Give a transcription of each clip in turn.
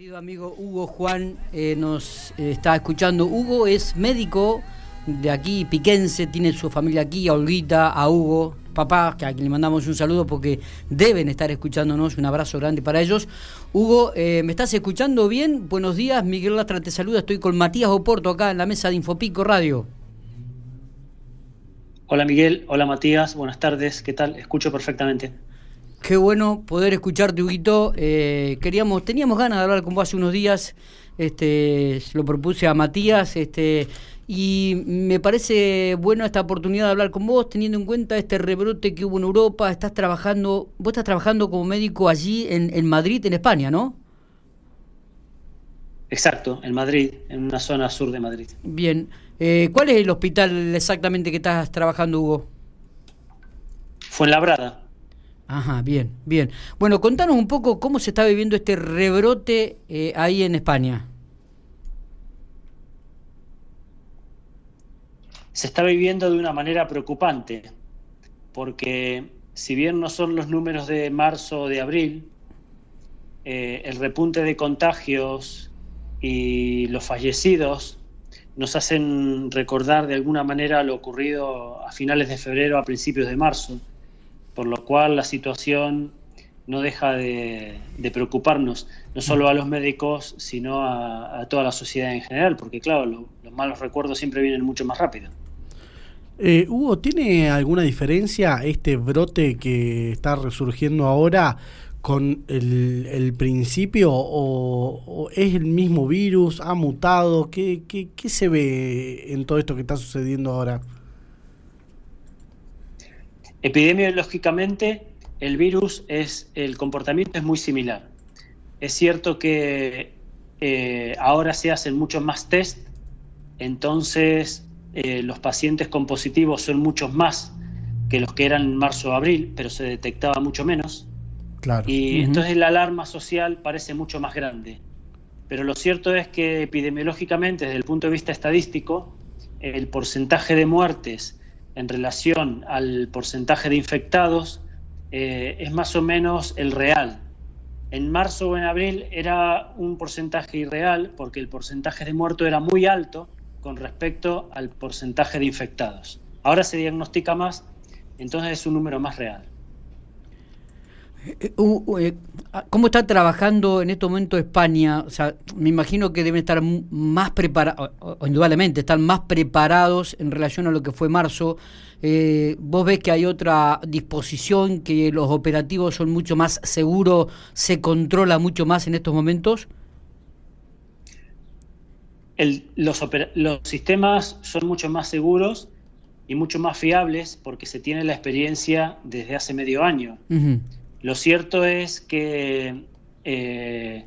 Querido amigo Hugo Juan eh, nos eh, está escuchando. Hugo es médico de aquí, piquense, tiene su familia aquí, a Olguita, a Hugo, papá, que a quien le mandamos un saludo porque deben estar escuchándonos. Un abrazo grande para ellos. Hugo, eh, ¿me estás escuchando bien? Buenos días, Miguel Lastra te saluda. Estoy con Matías Oporto acá en la mesa de Infopico Radio. Hola Miguel, hola Matías, buenas tardes, ¿qué tal? Escucho perfectamente. Qué bueno poder escucharte, Huguito. Eh, queríamos, teníamos ganas de hablar con vos hace unos días. Este, lo propuse a Matías, este, y me parece bueno esta oportunidad de hablar con vos, teniendo en cuenta este rebrote que hubo en Europa. Estás trabajando, vos estás trabajando como médico allí en, en Madrid, en España, ¿no? Exacto, en Madrid, en una zona sur de Madrid. Bien. Eh, ¿Cuál es el hospital exactamente que estás trabajando, Hugo? Fuenlabrada. Ajá, bien, bien. Bueno, contanos un poco cómo se está viviendo este rebrote eh, ahí en España. Se está viviendo de una manera preocupante, porque si bien no son los números de marzo o de abril, eh, el repunte de contagios y los fallecidos nos hacen recordar de alguna manera lo ocurrido a finales de febrero, a principios de marzo por lo cual la situación no deja de, preocuparnos, no solo a los médicos, sino a, toda la sociedad en general, porque claro, los malos recuerdos siempre vienen mucho más rápido. Eh, Hugo, ¿tiene alguna diferencia este brote que está resurgiendo ahora con el, principio o, es el mismo virus? ¿Ha mutado? ¿Qué, qué, qué se ve en todo esto que está sucediendo ahora? Epidemiológicamente, el virus es, el comportamiento es muy similar. Es cierto que eh, ahora se hacen muchos más test, entonces eh, los pacientes con positivos son muchos más que los que eran en marzo o abril, pero se detectaba mucho menos. Claro. Y entonces la alarma social parece mucho más grande. Pero lo cierto es que epidemiológicamente, desde el punto de vista estadístico, el porcentaje de muertes en relación al porcentaje de infectados eh, es más o menos el real. En marzo o en abril era un porcentaje irreal porque el porcentaje de muertos era muy alto con respecto al porcentaje de infectados. Ahora se diagnostica más, entonces es un número más real. Eh, eh, ¿Cómo está trabajando en este momento España? O sea, me imagino que deben estar más preparados, indudablemente, están más preparados en relación a lo que fue marzo. Eh, ¿Vos ves que hay otra disposición, que los operativos son mucho más seguros, se controla mucho más en estos momentos? los, los sistemas son mucho más seguros y mucho más fiables porque se tiene la experiencia desde hace medio año. Lo cierto es que eh,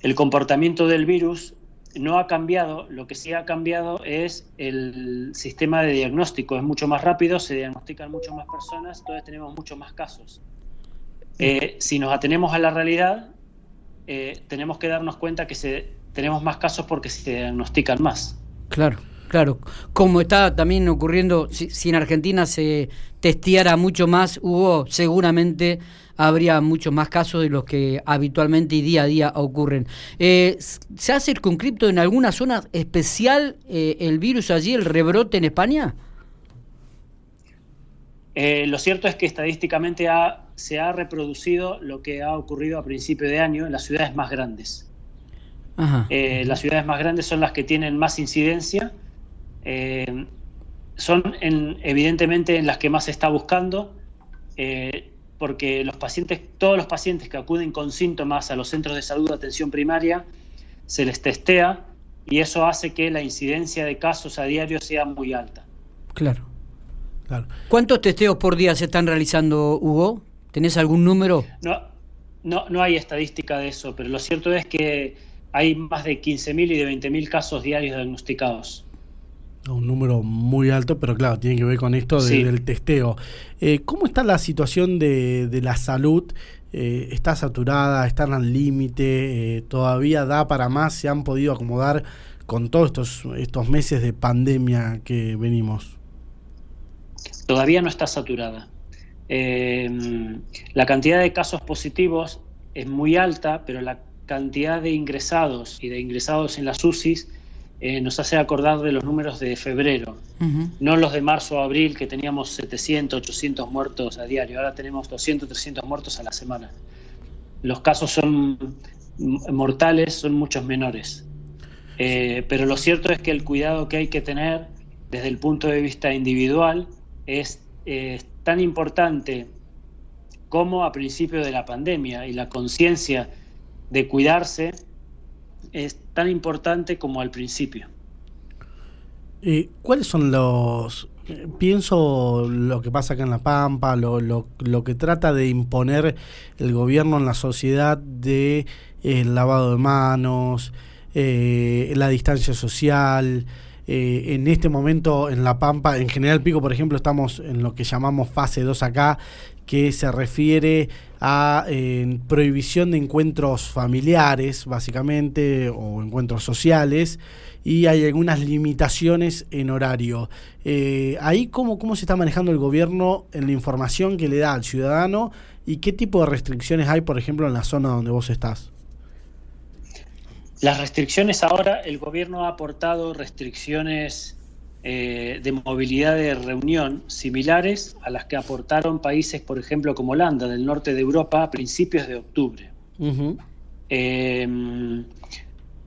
el comportamiento del virus no ha cambiado, lo que sí ha cambiado es el sistema de diagnóstico, es mucho más rápido, se diagnostican mucho más personas, entonces tenemos muchos más casos. Eh, si nos atenemos a la realidad, eh, tenemos que darnos cuenta que se, tenemos más casos porque se diagnostican más. Claro. Claro, como está también ocurriendo, si, en Argentina se testeara mucho más, hubo seguramente habría muchos más casos de los que habitualmente y día a día ocurren. Eh, ¿Se ha circunscripto en alguna zona especial eh, el virus allí, el rebrote en España? Eh, lo cierto es que estadísticamente se ha reproducido lo que ha ocurrido a principio de año en las ciudades más grandes. las ciudades más grandes son las que tienen más incidencia eh, son evidentemente en las que más se está buscando, eh, porque los pacientes, todos los pacientes que acuden con síntomas a los centros de salud de atención primaria, se les testea y eso hace que la incidencia de casos a diario sea muy alta. Claro. claro. ¿Cuántos testeos por día se están realizando, Hugo? ¿Tenés algún número? No, no, no hay estadística de eso, pero lo cierto es que hay más de 15.000 y de 20.000 casos diarios diagnosticados. Un número muy alto, pero claro, tiene que ver con esto del testeo. Eh, ¿Cómo está la situación de, la salud? Eh, ¿Está saturada? ¿Están al límite? Eh, ¿Todavía da para más? ¿Se han podido acomodar con todos estos, estos meses de pandemia que venimos? Todavía no está saturada. la cantidad de casos positivos es muy alta, pero la cantidad de ingresados y de ingresados en las UCIs eh, nos hace acordar de los números de febrero, no los de marzo o abril que teníamos 700, 800 muertos a diario, ahora tenemos 200, 300 muertos a la semana. Los casos son mortales, son muchos menores. Eh, pero lo cierto es que el cuidado que hay que tener desde el punto de vista individual es tan importante como a principio de la pandemia y la conciencia de cuidarse es tan importante como al principio. ¿Cuáles son los... Pienso lo que pasa acá en La Pampa, lo, lo, lo que trata de imponer el gobierno en la sociedad de eh, el lavado de manos, eh, la distancia social, eh, en este momento en La Pampa, en General Pico, por ejemplo, estamos en lo que llamamos fase 2 acá, que se refiere a prohibición de encuentros familiares, básicamente, o encuentros sociales, y hay algunas limitaciones en horario. Eh, ahí, ¿cómo, ¿cómo se está manejando el gobierno en la información que le da al ciudadano y qué tipo de restricciones hay, por ejemplo, en la zona donde vos estás? Las restricciones ahora, el gobierno ha aportado restricciones eh, de movilidad de reunión similares a las que aportaron países, por ejemplo, como Holanda, del norte de Europa, a principios de octubre. Em,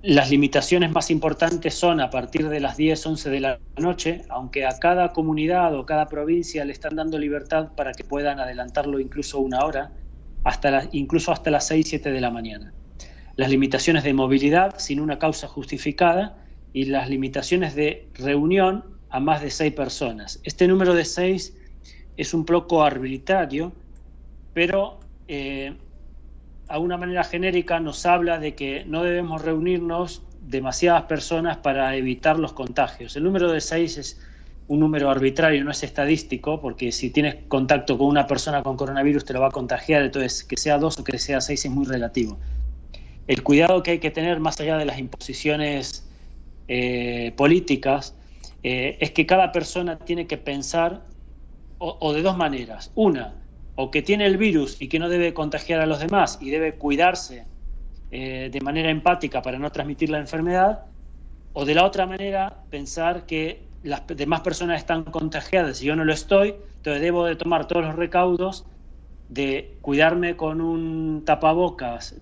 las limitaciones más importantes son a partir de las 10, 11 de la noche, aunque a cada comunidad o cada provincia le están dando libertad para que puedan adelantarlo incluso una hora, hasta incluso hasta las 6, 7 de la mañana las limitaciones de movilidad sin una causa justificada y las limitaciones de reunión a más de seis personas. Este número de seis es un poco arbitrario, pero eh, a una manera genérica nos habla de que no debemos reunirnos demasiadas personas para evitar los contagios. El número de seis es un número arbitrario, no es estadístico, porque si tienes contacto con una persona con coronavirus te lo va a contagiar, entonces que sea dos o que sea seis es muy relativo el cuidado que hay que tener más allá de las imposiciones eh, políticas eh, es que cada persona tiene que pensar o, de dos maneras. Una, o que tiene el virus y que no debe contagiar a los demás y debe cuidarse eh, de manera empática para no transmitir la enfermedad, o de la otra manera pensar que las demás personas están contagiadas y yo no lo estoy, entonces debo de tomar todos los recaudos de cuidarme con un tapabocas,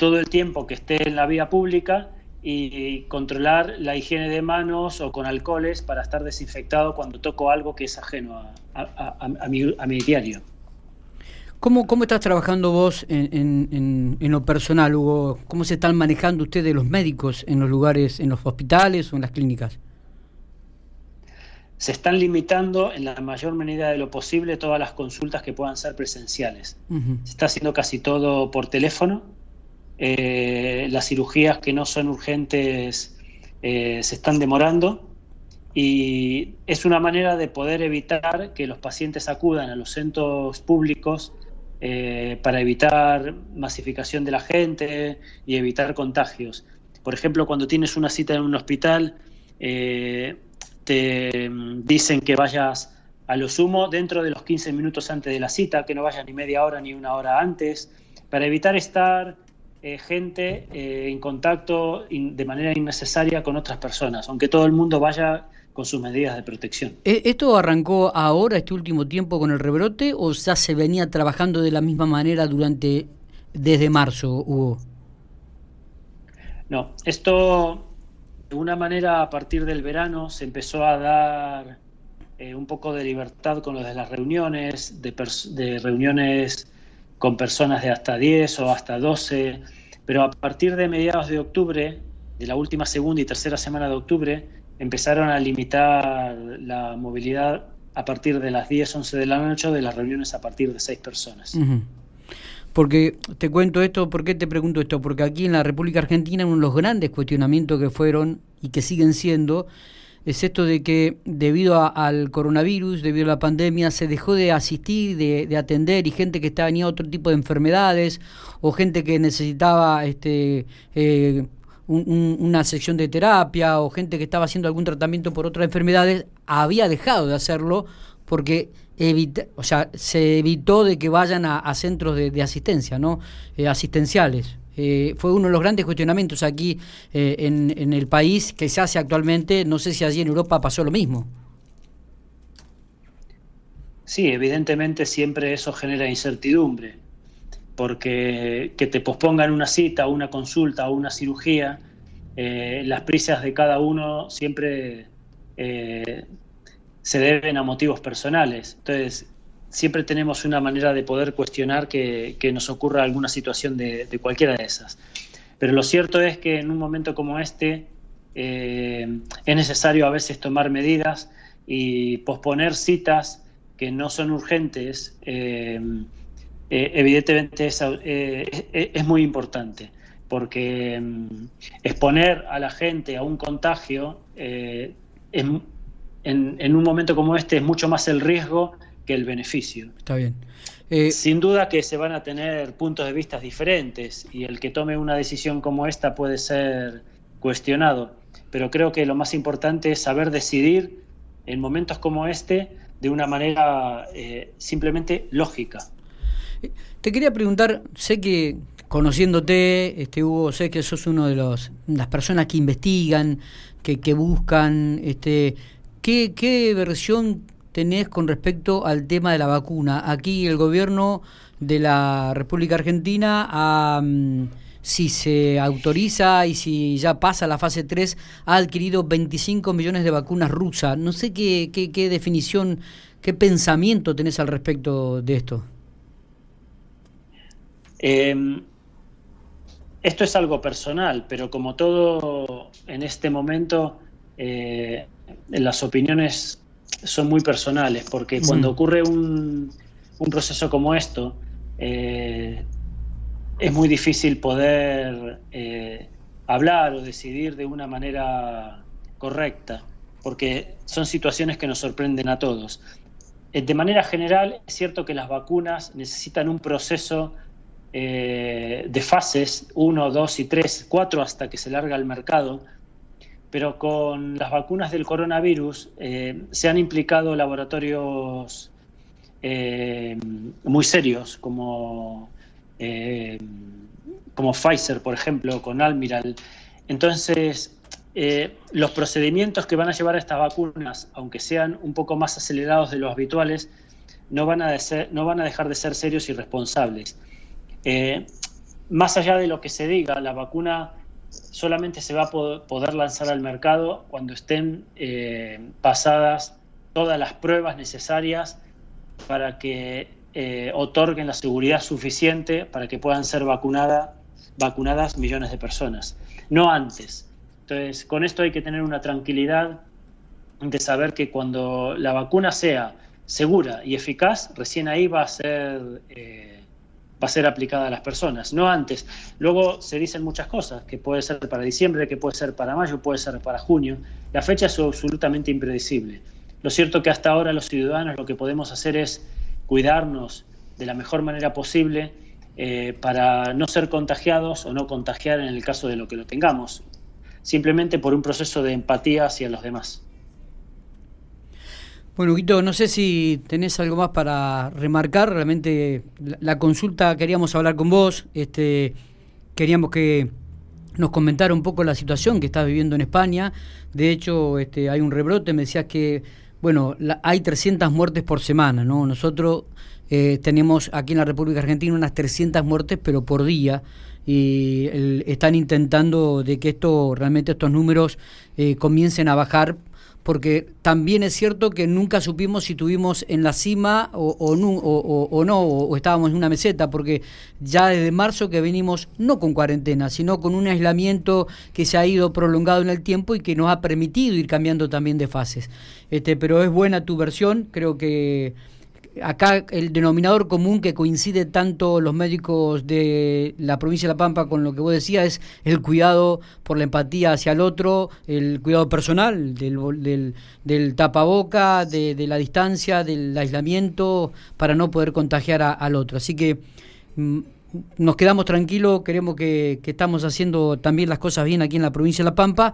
todo el tiempo que esté en la vía pública y controlar la higiene de manos o con alcoholes para estar desinfectado cuando toco algo que es ajeno a, mi, diario. ¿Cómo, ¿Cómo, estás trabajando vos en, lo personal, Hugo? ¿Cómo se están manejando ustedes los médicos en los lugares, en los hospitales o en las clínicas? Se están limitando en la mayor medida de lo posible todas las consultas que puedan ser presenciales. Se está haciendo casi todo por teléfono eh, las cirugías que no son urgentes eh, se están demorando y es una manera de poder evitar que los pacientes acudan a los centros públicos eh, para evitar masificación de la gente y evitar contagios. Por ejemplo, cuando tienes una cita en un hospital, te dicen que vayas a lo sumo dentro de los 15 minutos antes de la cita, que no vayas ni media hora ni una hora antes, para evitar estar eh, gente eh, en contacto de manera innecesaria con otras personas, aunque todo el mundo vaya con sus medidas de protección. ¿E-, ¿Esto arrancó ahora, este último tiempo, con el rebrote o ya se venía trabajando de la misma manera durante desde marzo, Hugo? No, esto de una manera a partir del verano se empezó a dar eh, un poco de libertad con lo de las reuniones, de, de reuniones con personas de hasta 10 o hasta 12, pero a partir de mediados de octubre, de la última segunda y tercera semana de octubre, empezaron a limitar la movilidad a partir de las 10, 11 de la noche de las reuniones a partir de 6 personas. Porque te cuento esto, ¿por qué te pregunto esto? Porque aquí en la República Argentina uno de los grandes cuestionamientos que fueron y que siguen siendo es esto de que debido al coronavirus, debido a la pandemia, se dejó de asistir, de, atender y gente que tenía otro tipo de enfermedades o gente que necesitaba este eh, una sección de terapia o gente que estaba haciendo algún tratamiento por otras enfermedades, había dejado de hacerlo porque evita, o sea, se evitó de que vayan a, centros de, asistencia, ¿no? Eh, asistenciales. Eh, fue uno de los grandes cuestionamientos aquí eh, en, el país que se hace actualmente. No sé si allí en Europa pasó lo mismo. Sí, evidentemente siempre eso genera incertidumbre, porque que te pospongan una cita, una consulta o una cirugía, eh, las prisas de cada uno siempre eh, se deben a motivos personales. Entonces, siempre tenemos una manera de poder cuestionar que, nos ocurra alguna situación de, cualquiera de esas. Pero lo cierto es que en un momento como este eh, es necesario a veces tomar medidas y posponer citas que no son urgentes, eh, eh, evidentemente eh, es, muy importante, porque mm, exponer a la gente a un contagio en, un momento como este es mucho más el riesgo que el beneficio. Está bien. Sin duda que se van a tener puntos de vista diferentes y el que tome una decisión como esta puede ser cuestionado, pero creo que lo más importante es saber decidir en momentos como este de una manera eh, simplemente lógica. Te quería preguntar, sé que conociéndote, este Hugo, sé que sos uno de los las personas que investigan, que, que buscan, este, ¿qué, ¿qué versión tenés con respecto al tema de la vacuna? Aquí el gobierno de la República Argentina mm, si se autoriza y si ya pasa la fase 3, ha adquirido 25 millones de vacunas rusas. No sé qué, qué, definición, qué pensamiento tenés al respecto de esto. Em, esto es algo personal, pero como todo en este momento, eh, las opiniones son muy personales, porque cuando ocurre un, un proceso como esto, eh, es muy difícil poder eh, hablar o decidir de una manera correcta, porque son situaciones que nos sorprenden a todos. Eh, de manera general, es cierto que las vacunas necesitan un proceso eh, de fases, 1, 2 y 3, 4 hasta que se larga al mercado, pero con las vacunas del coronavirus se han implicado laboratorios muy serios como eh, como Pfizer, por ejemplo, con Almiral. Entonces, eh, los procedimientos que van a llevar a estas vacunas, aunque sean un poco más acelerados de los habituales, no van a, no van a dejar de ser serios y responsables. Eh, más allá de lo que se diga, la vacuna solamente se va a poder lanzar al mercado cuando estén pasadas todas las pruebas necesarias para que eh, otorguen la seguridad suficiente para que puedan ser vacunadas millones de personas, no antes. Entonces, con esto hay que tener una tranquilidad de saber que cuando la vacuna sea segura y eficaz, recién ahí va a ser, eh, va a ser aplicada a las personas, no antes. Luego se dicen muchas cosas, que puede ser para diciembre, que puede ser para mayo, puede ser para junio. La fecha es absolutamente impredecible. Lo cierto que hasta ahora los ciudadanos lo que podemos hacer es cuidarnos de la mejor manera posible eh, para no ser contagiados o no contagiar en el caso de lo que lo tengamos, simplemente por un proceso de empatía hacia los demás. Bueno, Guito, no sé si tenés algo más para remarcar. Realmente la, consulta queríamos hablar con vos. Este, queríamos que nos comentara un poco la situación que estás viviendo en España. De hecho, este, hay un rebrote. Me decías que bueno, hay 300 muertes por semana, ¿no? Nosotros eh, tenemos aquí en la República Argentina unas 300 muertes, pero por día, y están intentando de que esto, realmente estos números eh, comiencen a bajar porque también es cierto que nunca supimos si tuvimos en la cima o, o, o, no, o, estábamos en una meseta, porque ya desde marzo que venimos no con cuarentena, sino con un aislamiento que se ha ido prolongado en el tiempo y que nos ha permitido ir cambiando también de fases. Este, pero es buena tu versión, creo que acá el denominador común que coincide tanto los médicos de la provincia de La Pampa con lo que vos decías es el cuidado por la empatía hacia el otro, el cuidado personal del, del, tapaboca, de, la distancia, del aislamiento, para no poder contagiar al otro. Así que mm, nos quedamos tranquilos, queremos que, que estamos haciendo también las cosas bien aquí en la provincia de La Pampa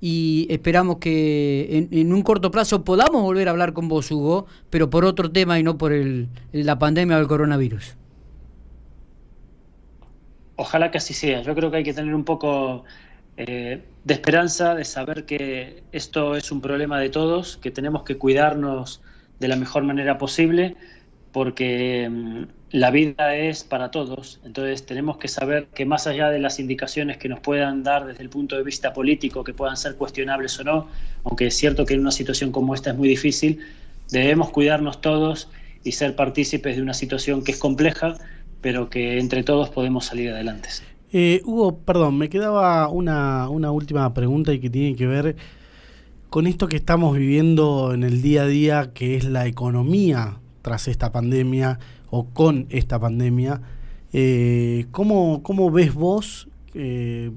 y esperamos que en, un corto plazo podamos volver a hablar con vos, Hugo, pero por otro tema y no por el, la pandemia o el coronavirus. ojalá que así sea. Yo creo que hay que tener un poco eh, de esperanza, de saber que esto es un problema de todos, que tenemos que cuidarnos de la mejor manera posible, porque mm, la vida es para todos. Entonces tenemos que saber que más allá de las indicaciones que nos puedan dar desde el punto de vista político, que puedan ser cuestionables o no, aunque es cierto que en una situación como esta es muy difícil, debemos cuidarnos todos y ser partícipes de una situación que es compleja, pero que entre todos podemos salir adelante. Eh, Hugo, perdón, me quedaba una, una última pregunta y que tiene que ver con esto que estamos viviendo en el día a día, que es la economía tras esta pandemia o con esta pandemia. Eh, ¿cómo, ves vos, eh,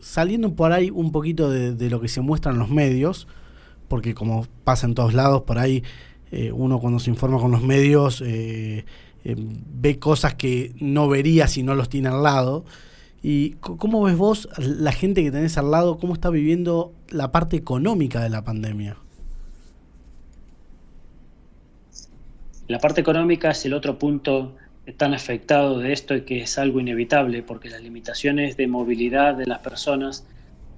saliendo por ahí un poquito de, lo que se muestra en los medios, porque como pasa en todos lados, por ahí eh, uno cuando se informa con los medios eh, ve cosas que no vería si no los tiene al lado. ¿Y cómo ves vos la gente que tenés al lado, cómo está viviendo la parte económica de la pandemia? La parte económica es el otro punto tan afectado de esto y que es algo inevitable, porque las limitaciones de movilidad de las personas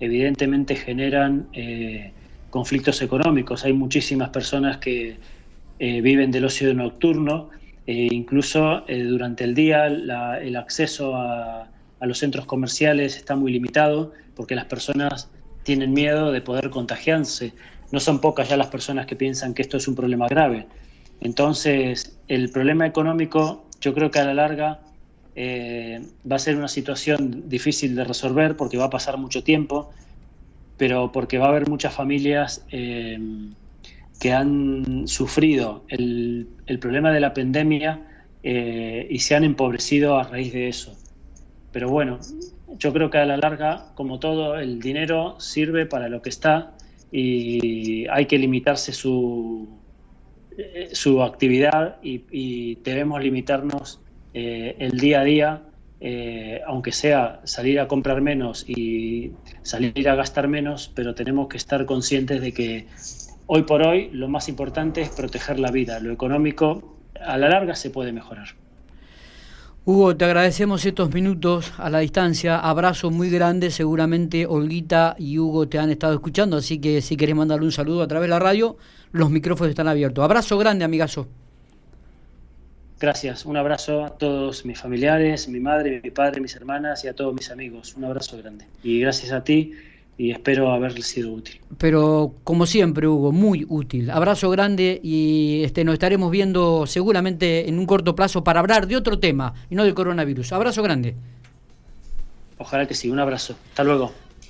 evidentemente generan eh, conflictos económicos. Hay muchísimas personas que eh, viven del ocio nocturno, e incluso eh, durante el día el acceso a, los centros comerciales está muy limitado porque las personas tienen miedo de poder contagiarse. No son pocas ya las personas que piensan que esto es un problema grave. Entonces, el problema económico yo creo que a la larga eh, va a ser una situación difícil de resolver porque va a pasar mucho tiempo, pero porque va a haber muchas familias eh, que han sufrido el, problema de la pandemia eh, y se han empobrecido a raíz de eso. Pero bueno, yo creo que a la larga, como todo, el dinero sirve para lo que está y hay que limitarse su, eh, su actividad y, debemos limitarnos eh, el día a día, aunque sea salir a comprar menos y salir a gastar menos, pero tenemos que estar conscientes de que Hoy por hoy lo más importante es proteger la vida. Lo económico a la larga se puede mejorar. Hugo, te agradecemos estos minutos a la distancia. Abrazo muy grande. Seguramente Olguita y Hugo te han estado escuchando, así que si querés mandarle un saludo a través de la radio, los micrófonos están abiertos. Abrazo grande, amigazo. Gracias. Un abrazo a todos mis familiares, mi madre, mi padre, mis hermanas y a todos mis amigos. Un abrazo grande. Y gracias a ti y espero haberle sido útil. Pero como siempre, Hugo, muy útil. Abrazo grande y este, nos estaremos viendo seguramente en un corto plazo para hablar de otro tema y no del coronavirus. Abrazo grande. Ojalá que sí, un abrazo. Hasta luego.